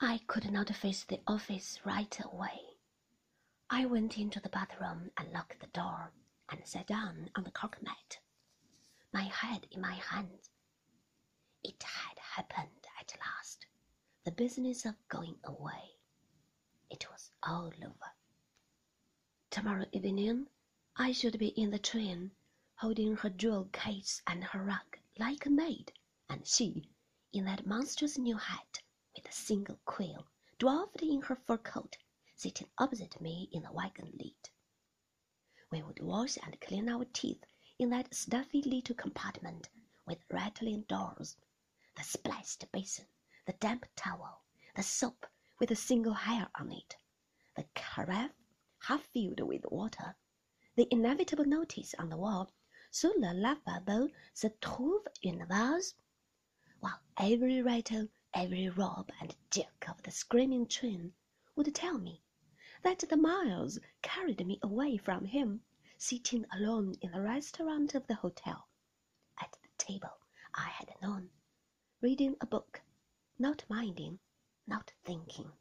I could not face the office right away. I went into the bathroom and locked the door and sat down on the cork mat, my head in my hands. It had happened at last. The business of going away. It was all over. Tomorrow evening, I should be in the train, holding her jewel case and her rug like a maid, and she, in that monstrous new hat, with a single quill, dwarfed in her fur coat, sitting opposite me in the wagon-lit. We would wash and clean our teeth in that stuffy little compartment with rattling doors, the splashed basin, the damp towel, the soap with a single hair on it, the carafe half filled with water, the inevitable notice on the wall, Sous le lavabo se trouve une vase, while every rattle every rob and jerk of the screaming train would tell me that the miles carried me away from him, sitting alone in the restaurant of the hotel, at the table I had known, reading a book, not minding, not thinking.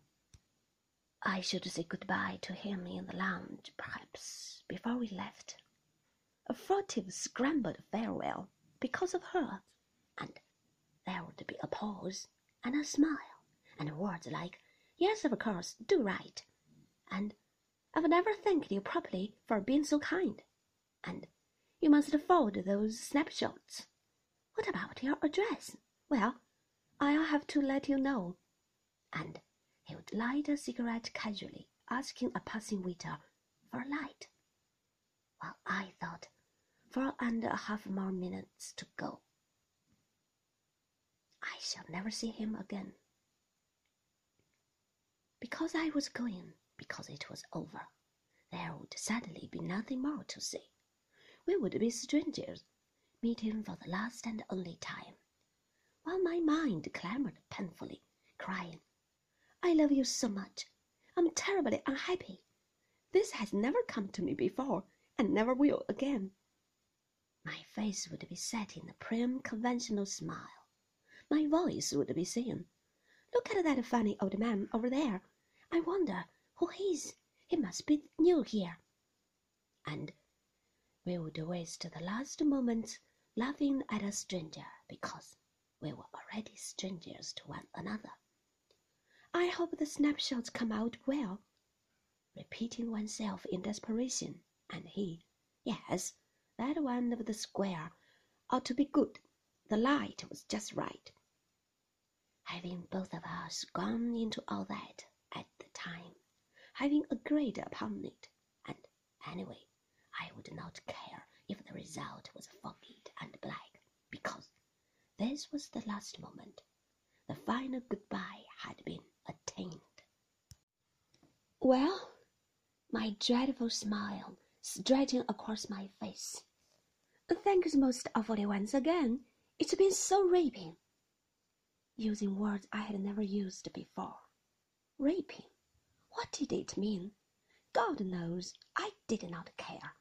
I should say good-bye to him in the lounge, perhaps, before we left. A furtive scrambled farewell because of her, and there would be a pause and a smile, and words like, Yes, of course, do write, and I've never thanked you properly for being so kind, and you must forward those snapshots. What about your address? Well, I'll have to let you know. And he would light a cigarette casually, asking a passing waiter for a light, while I thought, four and a half more minutes to go. I shall never see him again. Because I was going, because it was over, there would suddenly be nothing more to say. We would be strangers, meeting for the last and only time, while my mind clamored painfully, crying, I love you so much. I'm terribly unhappy. This has never come to me before, and never will again. My face would be set in a prim conventional smile my voice would be saying, Look at that funny old man over there. I wonder who he is. He must be new here. And we would waste the last moments laughing at a stranger because we were already strangers to one another. I hope the snapshots come out well. Repeating oneself in desperation, and he, yes, that one of the square ought to be good. The light was just right having both of us gone into all that at the time, having agreed upon it, and anyway, I would not care if the result was foggy and black, because this was the last moment. The final goodbye had been attained. Well, my dreadful smile stretching across my face. Thanks most awfully once again. It's been so raping using words I had never used before. Raping. What did it mean? God knows I did not care.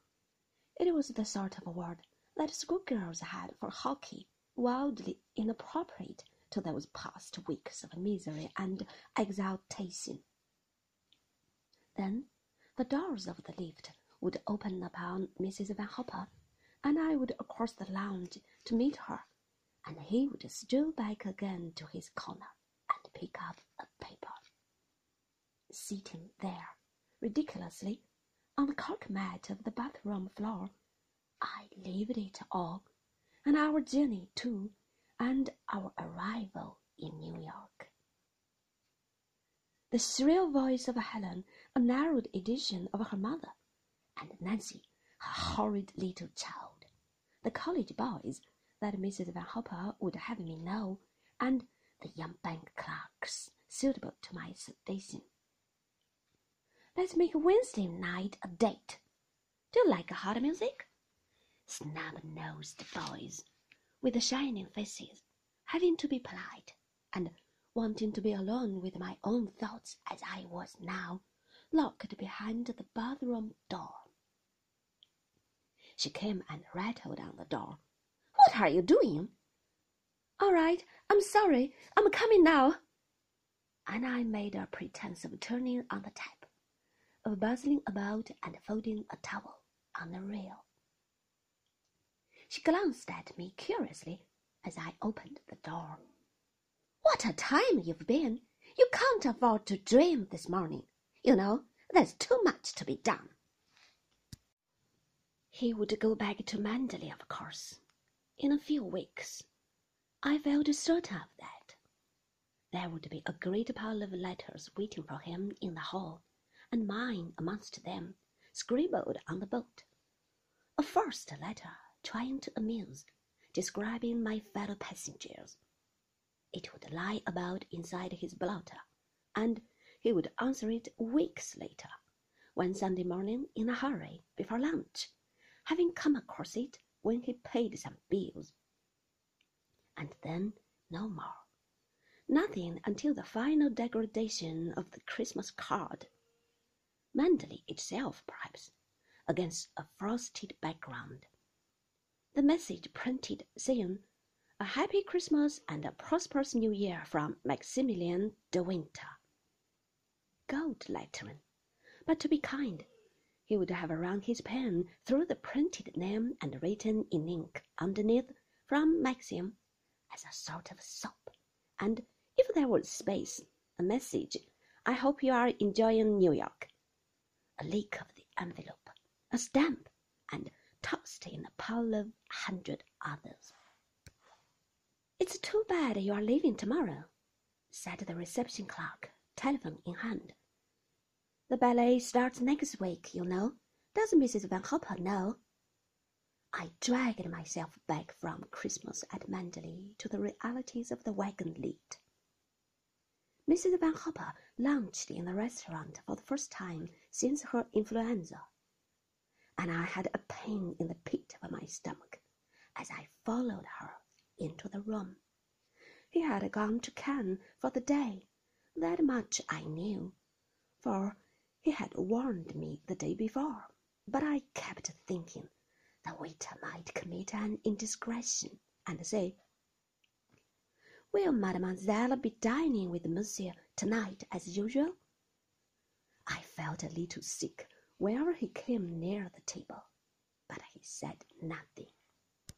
It was the sort of word that schoolgirls had for hockey, wildly inappropriate to those past weeks of misery and exaltation. Then the doors of the lift would open upon Mrs. Van Hopper, and I would cross the lounge to meet her and he would stroll back again to his corner and pick up a paper. Sitting there, ridiculously, on the cork mat of the bathroom floor, I lived it all, and our journey too, and our arrival in New York. The shrill voice of Helen, a narrowed edition of her mother, and Nancy, her horrid little child, the college boys, that Mrs. Van Hopper would have me know, and the young bank clerks suitable to my station. Let's make Wednesday night a date. Do you like hard music? Snub-nosed boys, with shining faces, having to be polite, and wanting to be alone with my own thoughts as I was now, locked behind the bathroom door. She came and rattled on the door what are you doing? All right, I'm sorry. I'm coming now. and I made a pretence of turning on the tap, of bustling about and folding a towel on the rail. She glanced at me curiously as I opened the door. What a time you've been! You can't afford to dream this morning. You know, there's too much to be done. He would go back to Manderley, of course, in a few weeks. I felt certain of that. There would be a great pile of letters waiting for him in the hall, and mine amongst them, scribbled on the boat. A first letter trying to amuse, describing my fellow passengers. It would lie about inside his blotter, and he would answer it weeks later, one Sunday morning in a hurry before lunch, having come across it when he paid some bills. And then no more. Nothing until the final degradation of the Christmas card. Manderley itself, perhaps, against a frosted background. The message printed saying, A happy Christmas and a prosperous New Year from Maximilian de Winter. Gold lettering, but to be kind, he would have run his pen through the printed name and written in ink underneath from Maxim as a sort of soap, and if there was space, a message, I hope you are enjoying New York. A leak of the envelope, a stamp, and tossed in a pile of a hundred others. It's too bad you are leaving tomorrow, said the reception clerk, telephone in hand. The ballet starts next week, you know. Does Mrs. Van Hopper know? I dragged myself back from Christmas at Manderley to the realities of the wagon-lit. Mrs. Van Hopper lunched in the restaurant for the first time since her influenza and I had a pain in the pit of my stomach as I followed her into the room. He had gone to Cannes for the day. That much I knew, for he had warned me the day before. But I kept thinking the waiter might commit an indiscretion and say, Will mademoiselle be dining with monsieur tonight as usual? I felt a little sick whenever he came near the table, but he said nothing.